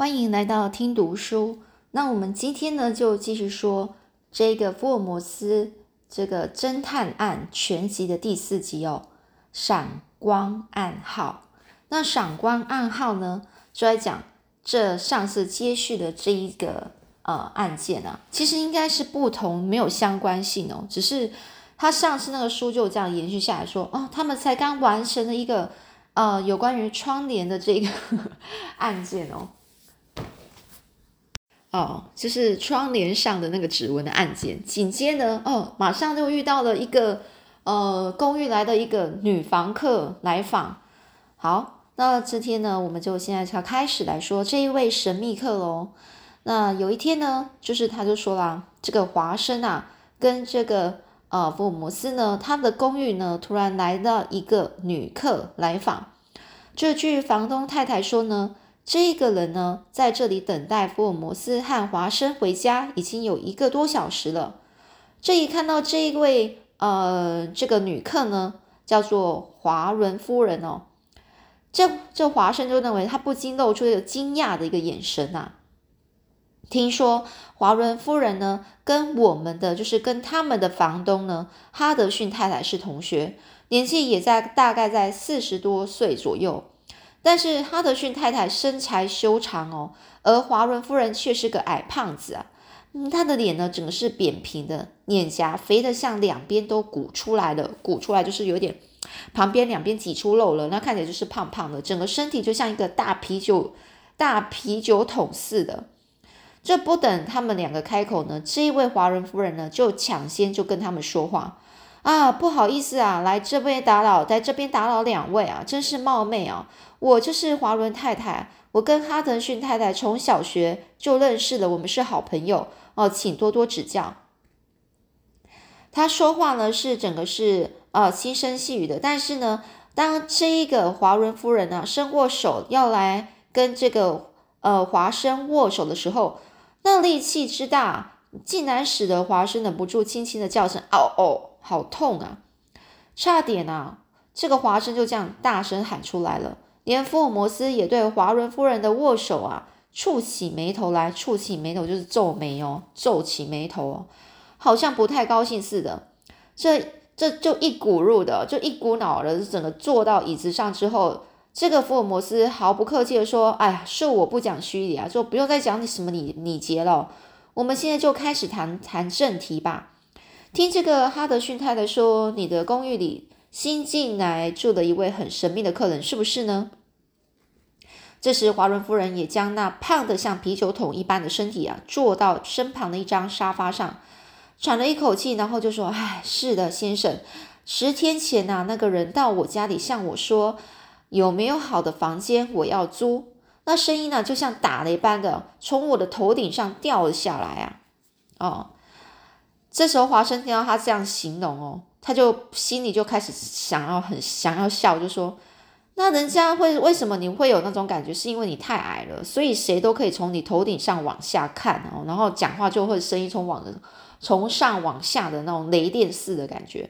欢迎来到听读书。那我们今天呢，就继续说这个福尔摩斯这个侦探案全集的第四集哦，闪光暗号。那闪光暗号呢，就来讲这上次接续的这一个呃案件啊，其实应该是不同，没有相关性哦，只是他上次那个书就这样延续下来说，哦，他们才刚完成了一个呃有关于窗帘的这个 案件哦。哦，就是窗帘上的那个指纹的案件。紧接着，哦，马上就遇到了一个呃公寓来的一个女房客来访。好，那这天呢，我们就现在要开始来说这一位神秘客喽。那有一天呢，就是他就说啦，这个华生啊，跟这个呃福尔摩斯呢，他的公寓呢，突然来了一个女客来访。这据房东太太说呢。这个人呢，在这里等待福尔摩斯和华生回家，已经有一个多小时了。这一看到这一位呃，这个女客呢，叫做华伦夫人哦。这这华生就认为他不禁露出一个惊讶的一个眼神呐。听说华伦夫人呢，跟我们的就是跟他们的房东呢，哈德逊太太是同学，年纪也在大概在四十多岁左右。但是哈德逊太太身材修长哦，而华伦夫人却是个矮胖子啊。嗯，她的脸呢，整个是扁平的，脸颊肥的像两边都鼓出来了，鼓出来就是有点旁边两边挤出肉了，那看起来就是胖胖的，整个身体就像一个大啤酒大啤酒桶似的。这不等他们两个开口呢，这一位华伦夫人呢就抢先就跟他们说话啊，不好意思啊，来这边打扰，在这边打扰两位啊，真是冒昧啊。我就是华伦太太，我跟哈德逊太太从小学就认识了，我们是好朋友哦，请多多指教。他说话呢是整个是呃轻声细语的，但是呢，当这一个华伦夫人呢伸过手要来跟这个呃华生握手的时候，那力气之大，竟然使得华生忍不住轻轻的叫声“嗷哦，好痛啊！”差点啊，这个华生就这样大声喊出来了。连福尔摩斯也对华伦夫人的握手啊蹙起眉头来，蹙起眉头就是皱眉哦，皱起眉头哦，好像不太高兴似的。这这就一股入的，就一股脑的，整个坐到椅子上之后，这个福尔摩斯毫不客气的说：“哎呀，是我不讲虚礼啊，就不用再讲你什么礼礼节了，我们现在就开始谈谈正题吧。听这个哈德逊太太说，你的公寓里。”新进来住的一位很神秘的客人，是不是呢？这时，华伦夫人也将那胖的像啤酒桶一般的身体啊，坐到身旁的一张沙发上，喘了一口气，然后就说：“唉，是的，先生，十天前呐，那个人到我家里向我说，有没有好的房间我要租？那声音呢，就像打雷般的从我的头顶上掉了下来啊！哦，这时候华生听到他这样形容哦。”他就心里就开始想要很想要笑，就说：“那人家会为什么你会有那种感觉？是因为你太矮了，所以谁都可以从你头顶上往下看哦，然后讲话就会声音从往从上往下的那种雷电似的感觉。”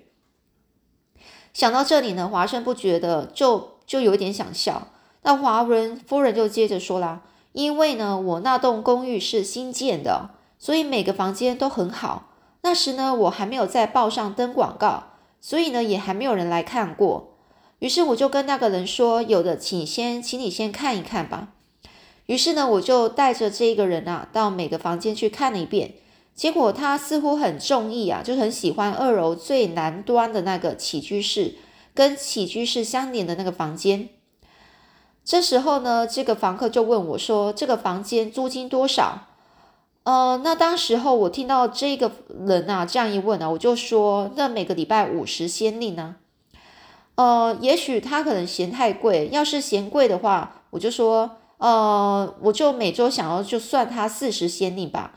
想到这里呢，华生不觉得就就有点想笑。那华伦夫人就接着说啦：“因为呢，我那栋公寓是新建的，所以每个房间都很好。”那时呢，我还没有在报上登广告，所以呢，也还没有人来看过。于是我就跟那个人说：“有的，请先，请你先看一看吧。”于是呢，我就带着这个人啊，到每个房间去看了一遍。结果他似乎很中意啊，就很喜欢二楼最南端的那个起居室，跟起居室相连的那个房间。这时候呢，这个房客就问我说：“这个房间租金多少？”呃，那当时候我听到这个人啊这样一问啊，我就说，那每个礼拜五十先令呢？呃，也许他可能嫌太贵，要是嫌贵的话，我就说，呃，我就每周想要就算他四十先令吧，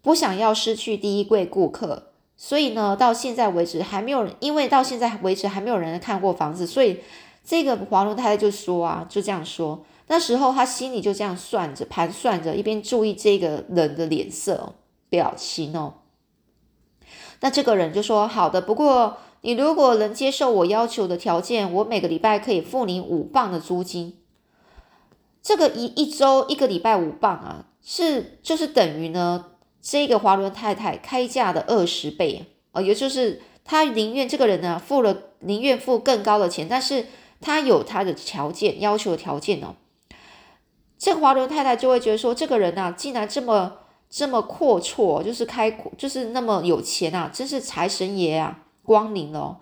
不想要失去第一柜顾客，所以呢，到现在为止还没有人，因为到现在为止还没有人看过房子，所以这个华龙太太就说啊，就这样说。那时候他心里就这样算着、盘算着，一边注意这个人的脸色、表情哦。那这个人就说：“好的，不过你如果能接受我要求的条件，我每个礼拜可以付你五磅的租金。”这个一一周一个礼拜五磅啊，是就是等于呢这个华伦太太开价的二十倍啊，也就是他宁愿这个人呢付了宁愿付更高的钱，但是他有他的条件要求的条件哦。这个华伦太太就会觉得说，这个人呐，竟然这么这么阔绰，就是开就是那么有钱啊，真是财神爷啊，光临了。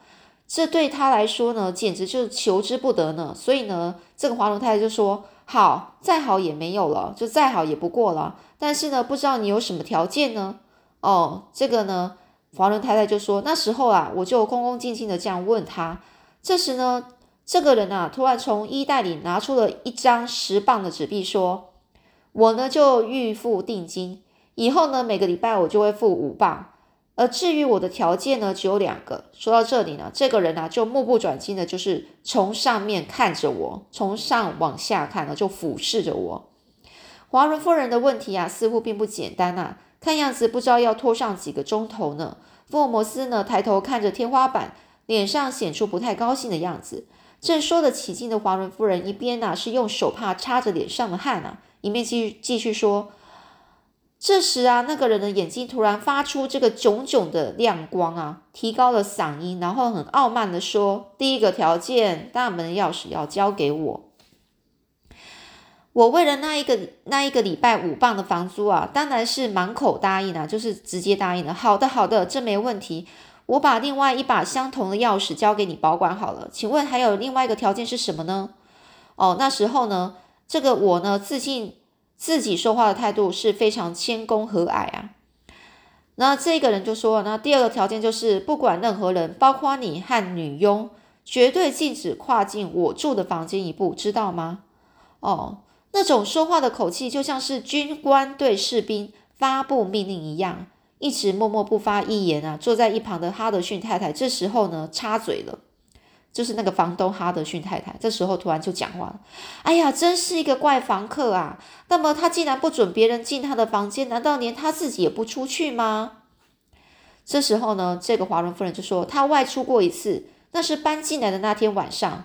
这对他来说呢，简直就是求之不得呢。所以呢，这个华伦太太就说。好，再好也没有了，就再好也不过了。但是呢，不知道你有什么条件呢？哦，这个呢，华伦太太就说，那时候啊，我就恭恭敬敬的这样问他。这时呢，这个人啊，突然从衣袋里拿出了一张十磅的纸币，说：“我呢就预付定金，以后呢每个礼拜我就会付五磅。”而至于我的条件呢，只有两个。说到这里呢，这个人呢就目不转睛的，就是从上面看着我，从上往下看呢，就俯视着我。华伦夫人的问题啊，似乎并不简单呐，看样子不知道要拖上几个钟头呢。福尔摩斯呢抬头看着天花板，脸上显出不太高兴的样子。正说得起劲的华伦夫人，一边呢是用手帕擦着脸上的汗啊，一面继续继续说。这时啊，那个人的眼睛突然发出这个炯炯的亮光啊，提高了嗓音，然后很傲慢的说：“第一个条件，大门的钥匙要交给我。我为了那一个那一个礼拜五磅的房租啊，当然是满口答应啊，就是直接答应了。好的，好的，这没问题。我把另外一把相同的钥匙交给你保管好了。请问还有另外一个条件是什么呢？哦，那时候呢，这个我呢，自信。”自己说话的态度是非常谦恭和蔼啊。那这个人就说：“那第二个条件就是，不管任何人，包括你和女佣，绝对禁止跨进我住的房间一步，知道吗？”哦，那种说话的口气就像是军官对士兵发布命令一样，一直默默不发一言啊。坐在一旁的哈德逊太太这时候呢，插嘴了。就是那个房东哈德逊太太，这时候突然就讲话了：“哎呀，真是一个怪房客啊！那么他竟然不准别人进他的房间，难道连他自己也不出去吗？”这时候呢，这个华伦夫人就说：“他外出过一次，那是搬进来的那天晚上。”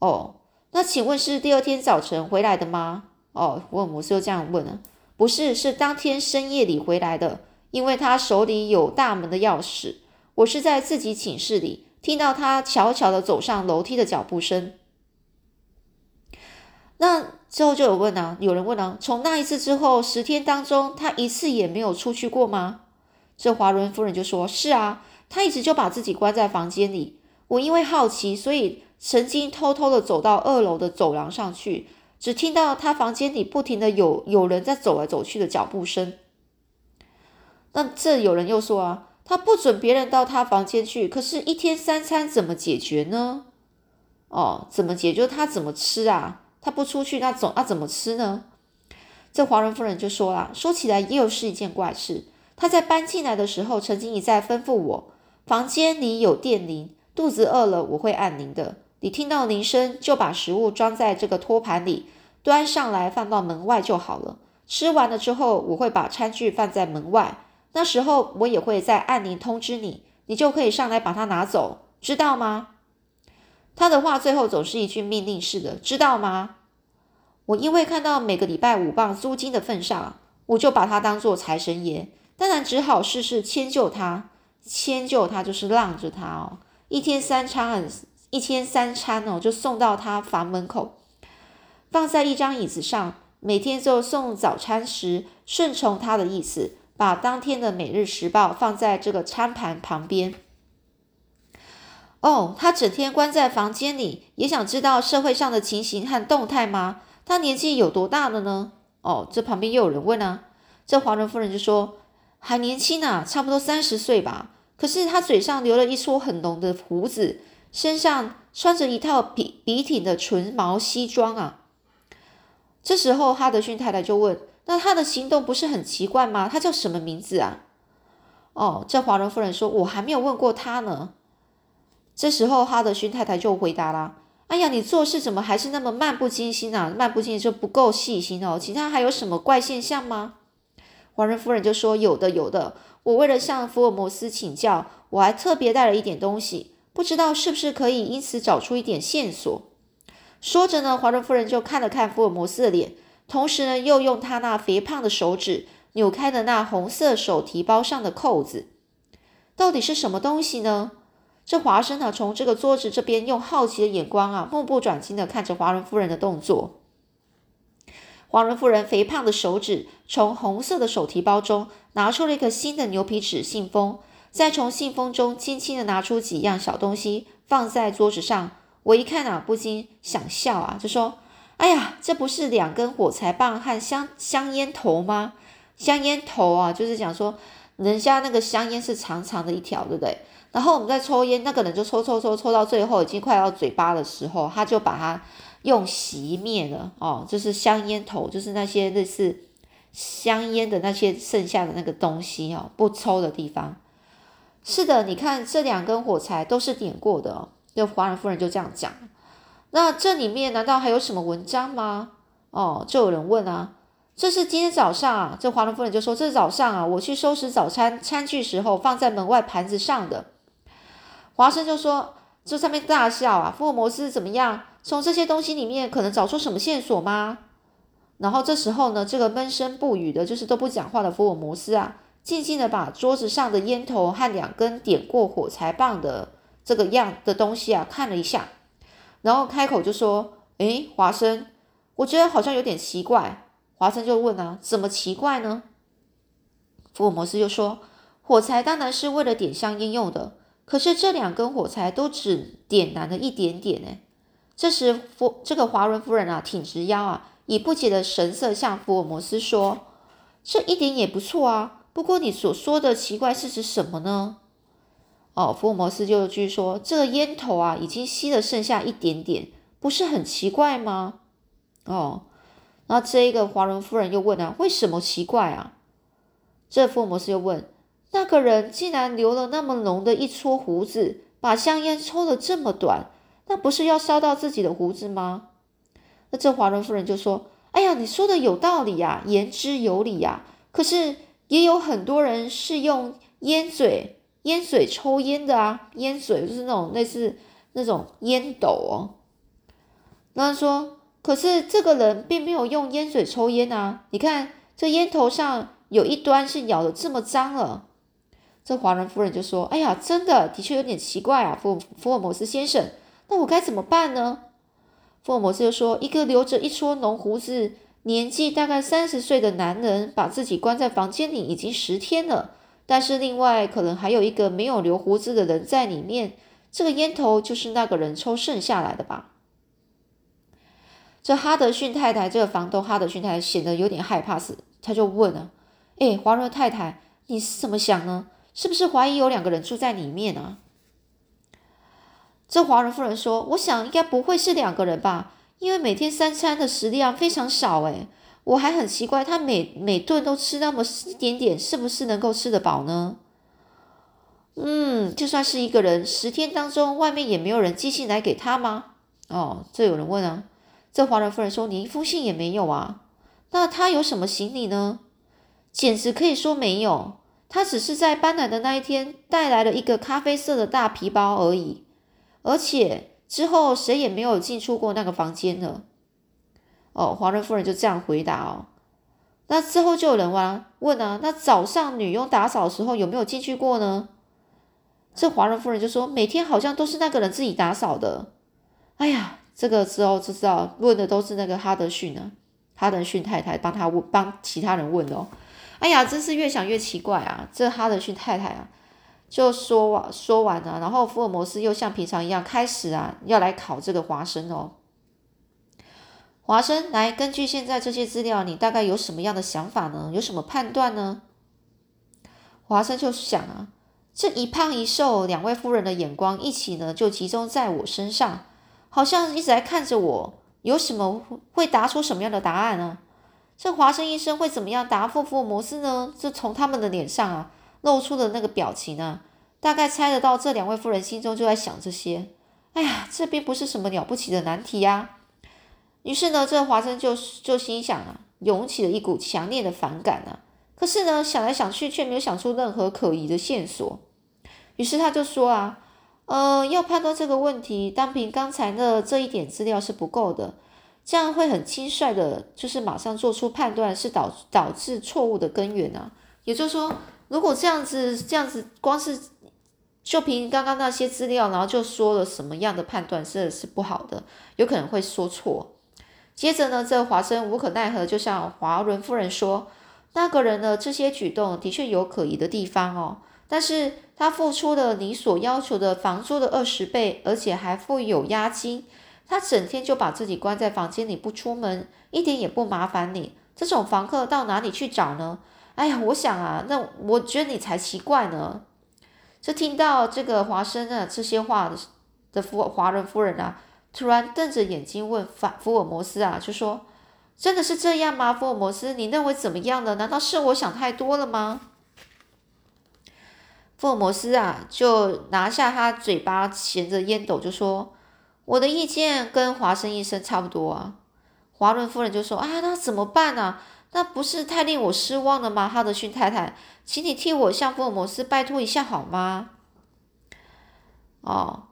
哦，那请问是第二天早晨回来的吗？哦，福尔摩斯又这样问了：“不是，是当天深夜里回来的，因为他手里有大门的钥匙。我是在自己寝室里。”听到他悄悄的走上楼梯的脚步声，那之后就有问啊，有人问啊，从那一次之后十天当中，他一次也没有出去过吗？这华伦夫人就说：“是啊，他一直就把自己关在房间里。我因为好奇，所以曾经偷偷的走到二楼的走廊上去，只听到他房间里不停的有有人在走来走去的脚步声。那这有人又说啊。”他不准别人到他房间去，可是，一天三餐怎么解决呢？哦，怎么解决？他怎么吃啊？他不出去，那总那怎么吃呢？这华人夫人就说了，说起来又是一件怪事。他在搬进来的时候，曾经一再吩咐我，房间里有电铃，肚子饿了我会按铃的。你听到铃声，就把食物装在这个托盘里，端上来放到门外就好了。吃完了之后，我会把餐具放在门外。那时候我也会在按铃通知你，你就可以上来把它拿走，知道吗？他的话最后总是一句命令式的，知道吗？我因为看到每个礼拜五磅租金的份上，我就把他当做财神爷，当然只好事事迁就他，迁就他就是让着他哦，一天三餐，一天三餐哦，就送到他房门口，放在一张椅子上，每天就送早餐时顺从他的意思。把当天的《每日时报》放在这个餐盘旁边。哦，他整天关在房间里，也想知道社会上的情形和动态吗？他年纪有多大了呢？哦，这旁边又有人问啊。这华人夫人就说：“还年轻啊，差不多三十岁吧。可是他嘴上留了一撮很浓的胡子，身上穿着一套笔笔挺的纯毛西装啊。”这时候，哈德逊太太就问。那他的行动不是很奇怪吗？他叫什么名字啊？哦，这华人夫人说：“我还没有问过他呢。”这时候，哈德逊太太就回答啦：“哎呀，你做事怎么还是那么漫不经心啊？漫不经心就不够细心哦。其他还有什么怪现象吗？”华人夫人就说：“有的，有的。我为了向福尔摩斯请教，我还特别带了一点东西，不知道是不是可以因此找出一点线索。”说着呢，华伦夫人就看了看福尔摩斯的脸，同时呢，又用他那肥胖的手指扭开了那红色手提包上的扣子。到底是什么东西呢？这华生呢，从这个桌子这边用好奇的眼光啊，目不转睛的看着华伦夫人的动作。华伦夫人肥胖的手指从红色的手提包中拿出了一个新的牛皮纸信封，再从信封中轻轻的拿出几样小东西放在桌子上。我一看啊，不禁想笑啊，就说：“哎呀，这不是两根火柴棒和香香烟头吗？香烟头啊，就是讲说。”人家那个香烟是长长的一条，对不对？然后我们在抽烟，那个人就抽抽抽抽到最后已经快到嘴巴的时候，他就把它用熄灭了哦，就是香烟头，就是那些类似香烟的那些剩下的那个东西哦，不抽的地方。是的，你看这两根火柴都是点过的哦。就华人夫人就这样讲。那这里面难道还有什么文章吗？哦，就有人问啊。这是今天早上啊，这华伦夫人就说：“这是早上啊，我去收拾早餐餐具时候放在门外盘子上的。”华生就说：“这上面大笑啊，福尔摩斯怎么样？从这些东西里面可能找出什么线索吗？”然后这时候呢，这个闷声不语的，就是都不讲话的福尔摩斯啊，静静的把桌子上的烟头和两根点过火柴棒的这个样的东西啊看了一下，然后开口就说：“诶，华生，我觉得好像有点奇怪。”华生就问啊，怎么奇怪呢？福尔摩斯就说：“火柴当然是为了点香烟用的，可是这两根火柴都只点燃了一点点。”呢。这时，福这个华伦夫人啊，挺直腰啊，以不解的神色向福尔摩斯说：“这一点也不错啊，不过你所说的奇怪是指什么呢？”哦，福尔摩斯就继续说：“这个烟头啊，已经吸了剩下一点点，不是很奇怪吗？”哦。那这一个华伦夫人又问啊，为什么奇怪啊？这福尔摩斯又问，那个人竟然留了那么浓的一撮胡子，把香烟抽了这么短，那不是要烧到自己的胡子吗？那这华伦夫人就说，哎呀，你说的有道理呀，言之有理呀。可是也有很多人是用烟嘴、烟嘴抽烟的啊，烟嘴就是那种类似那种烟斗哦。那他说。可是这个人并没有用烟水抽烟啊！你看这烟头上有一端是咬的这么脏了。这华人夫人就说：“哎呀，真的，的确有点奇怪啊，福福尔摩斯先生，那我该怎么办呢？”福尔摩斯就说：“一个留着一撮浓胡子、年纪大概三十岁的男人，把自己关在房间里已经十天了，但是另外可能还有一个没有留胡子的人在里面，这个烟头就是那个人抽剩下来的吧？”这哈德逊太太，这个房东哈德逊太太显得有点害怕死，他就问了：“哎，华伦太太，你是怎么想呢？是不是怀疑有两个人住在里面啊？”这华人夫人说：“我想应该不会是两个人吧，因为每天三餐的食量非常少。哎，我还很奇怪，他每每顿都吃那么一点点，是不是能够吃得饱呢？”嗯，就算是一个人，十天当中外面也没有人寄信来给他吗？哦，这有人问啊。这华人夫人说：“你一封信也没有啊，那他有什么行李呢？简直可以说没有，他只是在搬来的那一天带来了一个咖啡色的大皮包而已，而且之后谁也没有进出过那个房间了。”哦，华人夫人就这样回答哦。那之后就有人问问啊，那早上女佣打扫的时候有没有进去过呢？这华人夫人就说：“每天好像都是那个人自己打扫的。”哎呀。这个之后就知道问的都是那个哈德逊啊，哈德逊太太帮他问，帮其他人问哦。哎呀，真是越想越奇怪啊！这哈德逊太太啊，就说完说完了，然后福尔摩斯又像平常一样开始啊，要来考这个华生哦。华生，来，根据现在这些资料，你大概有什么样的想法呢？有什么判断呢？华生就想啊，这一胖一瘦两位夫人的眼光一起呢，就集中在我身上。好像一直在看着我，有什么会答出什么样的答案呢？这华生医生会怎么样答复福尔摩斯呢？这从他们的脸上啊露出的那个表情啊，大概猜得到这两位夫人心中就在想这些。哎呀，这并不是什么了不起的难题呀。于是呢，这华生就就心想啊，涌起了一股强烈的反感啊。可是呢，想来想去却没有想出任何可疑的线索。于是他就说啊。呃，要判断这个问题，单凭刚才的这一点资料是不够的，这样会很轻率的，就是马上做出判断，是导导致错误的根源啊。也就是说，如果这样子这样子，光是就凭刚刚那些资料，然后就说了什么样的判断，这是不好的，有可能会说错。接着呢，这华生无可奈何，就向华伦夫人说，那个人的这些举动的确有可疑的地方哦。但是他付出了你所要求的房租的二十倍，而且还付有押金。他整天就把自己关在房间里不出门，一点也不麻烦你。这种房客到哪里去找呢？哎呀，我想啊，那我觉得你才奇怪呢。就听到这个华生啊这些话的华人夫人啊，突然瞪着眼睛问法福尔摩斯啊，就说：“真的是这样吗？福尔摩斯，你认为怎么样呢？难道是我想太多了吗？”福尔摩斯啊，就拿下他嘴巴衔着烟斗，就说：“我的意见跟华生医生差不多啊。”华伦夫人就说：“啊，那怎么办呢？那不是太令我失望了吗？”哈德逊太太，请你替我向福尔摩斯拜托一下好吗？哦，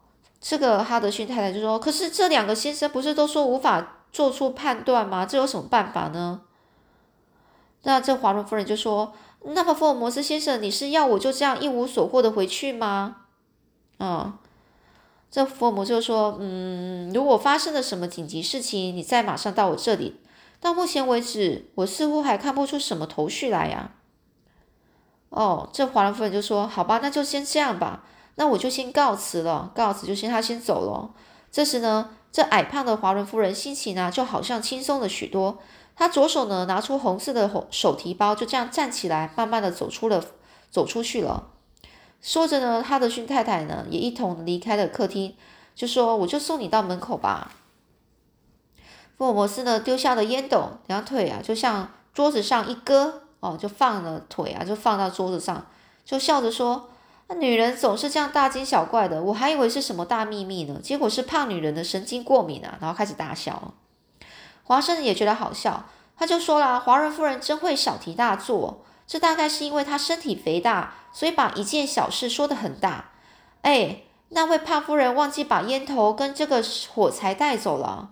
这个哈德逊太太就说：“可是这两个先生不是都说无法做出判断吗？这有什么办法呢？”那这华伦夫人就说。那么福尔摩斯先生，你是要我就这样一无所获的回去吗？嗯，这福尔摩斯就说：“嗯，如果发生了什么紧急事情，你再马上到我这里。到目前为止，我似乎还看不出什么头绪来呀。”哦，这华伦夫人就说：“好吧，那就先这样吧。那我就先告辞了，告辞就先他先走了。”这时呢，这矮胖的华伦夫人心情呢就好像轻松了许多。他左手呢拿出红色的手手提包，就这样站起来，慢慢的走出了，走出去了。说着呢，哈德逊太太呢也一同离开了客厅，就说：“我就送你到门口吧。”福尔摩斯呢丢下了烟斗，两腿啊就像桌子上一搁，哦，就放了腿啊，就放到桌子上，就笑着说：“那女人总是这样大惊小怪的，我还以为是什么大秘密呢，结果是胖女人的神经过敏啊。”然后开始大笑。华生也觉得好笑，他就说了：“华人夫人真会小题大做，这大概是因为她身体肥大，所以把一件小事说得很大。”哎，那位胖夫人忘记把烟头跟这个火柴带走了。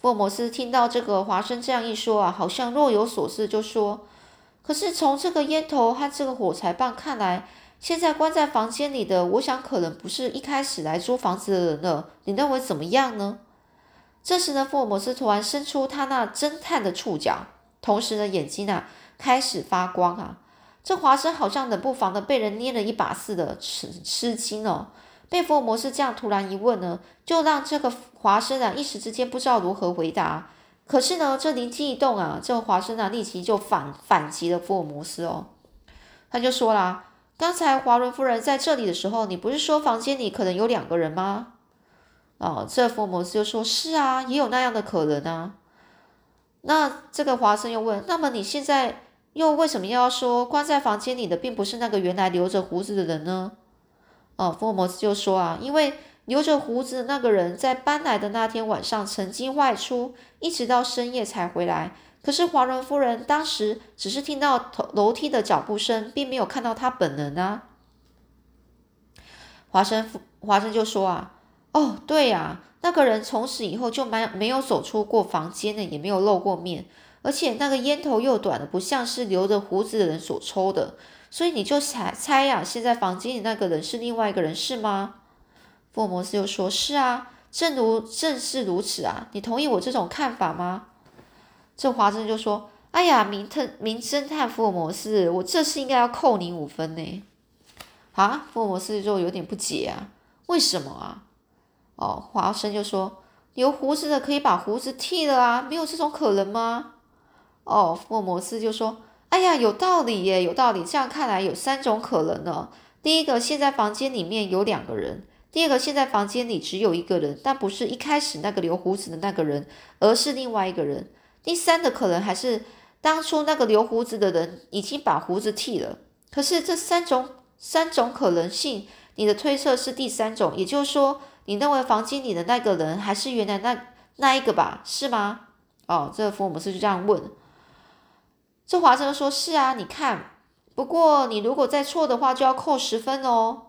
福尔摩斯听到这个华生这样一说啊，好像若有所思，就说：“可是从这个烟头和这个火柴棒看来，现在关在房间里的，我想可能不是一开始来租房子的人了。你认为怎么样呢？”这时呢，福尔摩斯突然伸出他那侦探的触角，同时呢，眼睛啊开始发光啊。这华生好像冷不防的被人捏了一把似的，吃吃惊哦。被福尔摩斯这样突然一问呢，就让这个华生啊一时之间不知道如何回答。可是呢，这灵机一动啊，这个华生啊立即就反反击了福尔摩斯哦。他就说啦：“刚才华伦夫人在这里的时候，你不是说房间里可能有两个人吗？”哦，这福尔摩斯就说：“是啊，也有那样的可能啊。”那这个华生又问：“那么你现在又为什么要说关在房间里的并不是那个原来留着胡子的人呢？”哦，福尔摩斯就说：“啊，因为留着胡子的那个人在搬来的那天晚上曾经外出，一直到深夜才回来。可是华伦夫人当时只是听到楼楼梯的脚步声，并没有看到他本人啊。”华生夫华生就说：“啊。”哦，对呀，那个人从此以后就没没有走出过房间呢，也没有露过面，而且那个烟头又短的不像是留着胡子的人所抽的，所以你就猜猜呀，现在房间里那个人是另外一个人是吗？福尔摩斯又说：“是啊，正如正是如此啊，你同意我这种看法吗？”这华生就说：“哎呀，名特名侦探福尔摩斯，我这次应该要扣你五分呢。”啊，福尔摩斯就有点不解啊，为什么啊？哦，华生就说：“留胡子的可以把胡子剃了啊，没有这种可能吗？”哦，福尔摩斯就说：“哎呀，有道理耶，有道理。这样看来有三种可能呢。第一个，现在房间里面有两个人；第二个，现在房间里只有一个人，但不是一开始那个留胡子的那个人，而是另外一个人。第三的可能还是当初那个留胡子的人已经把胡子剃了。可是这三种三种可能性，你的推测是第三种，也就是说。”你认为房间里的那个人还是原来那那一个吧？是吗？哦，这个福尔摩斯就这样问。这华生说：“是啊，你看。不过你如果再错的话，就要扣十分哦。”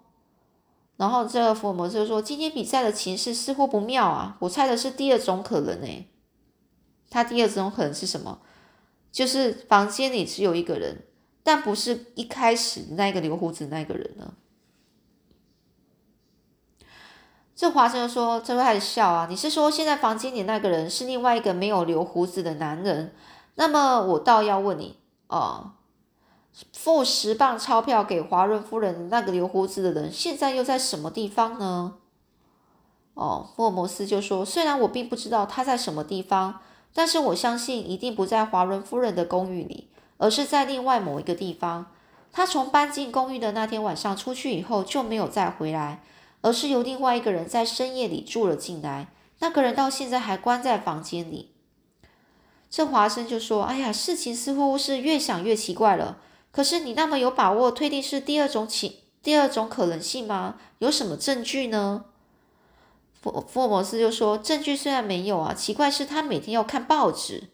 然后这个福尔摩斯就说：“今天比赛的情势似乎不妙啊，我猜的是第二种可能诶。他第二种可能是什么？就是房间里只有一个人，但不是一开始那个留胡子那个人呢。”这华生说：“这会开始笑啊！你是说现在房间里那个人是另外一个没有留胡子的男人？那么我倒要问你哦。”付十磅钞票给华伦夫人那个留胡子的人，现在又在什么地方呢？哦，福尔摩斯就说：“虽然我并不知道他在什么地方，但是我相信一定不在华伦夫人的公寓里，而是在另外某一个地方。他从搬进公寓的那天晚上出去以后就没有再回来，而是由另外一个人在深夜里住了进来。那个人到现在还关在房间里。”这华生就说：“哎呀，事情似乎是越想越奇怪了。”可是你那么有把握推定是第二种情第二种可能性吗？有什么证据呢？福福尔摩斯就说：“证据虽然没有啊，奇怪是他每天要看报纸。”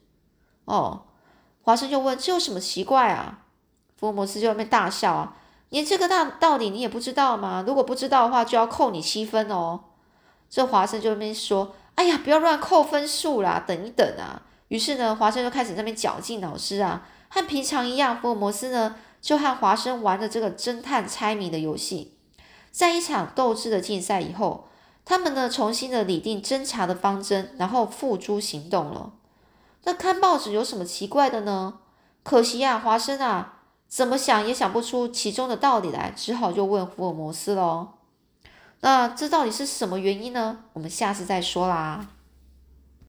哦，华生就问：“这有什么奇怪啊？”福尔摩斯就在那边大笑啊：“连这个大道理你也不知道吗？如果不知道的话，就要扣你七分哦。”这华生就那边说：“哎呀，不要乱扣分数啦，等一等啊。”于是呢，华生就开始那边绞尽脑汁啊。和平常一样，福尔摩斯呢就和华生玩着这个侦探猜谜的游戏。在一场斗智的竞赛以后，他们呢重新的拟定侦查的方针，然后付诸行动了。那看报纸有什么奇怪的呢？可惜呀，华生啊，怎么想也想不出其中的道理来，只好就问福尔摩斯喽。那这到底是什么原因呢？我们下次再说啦。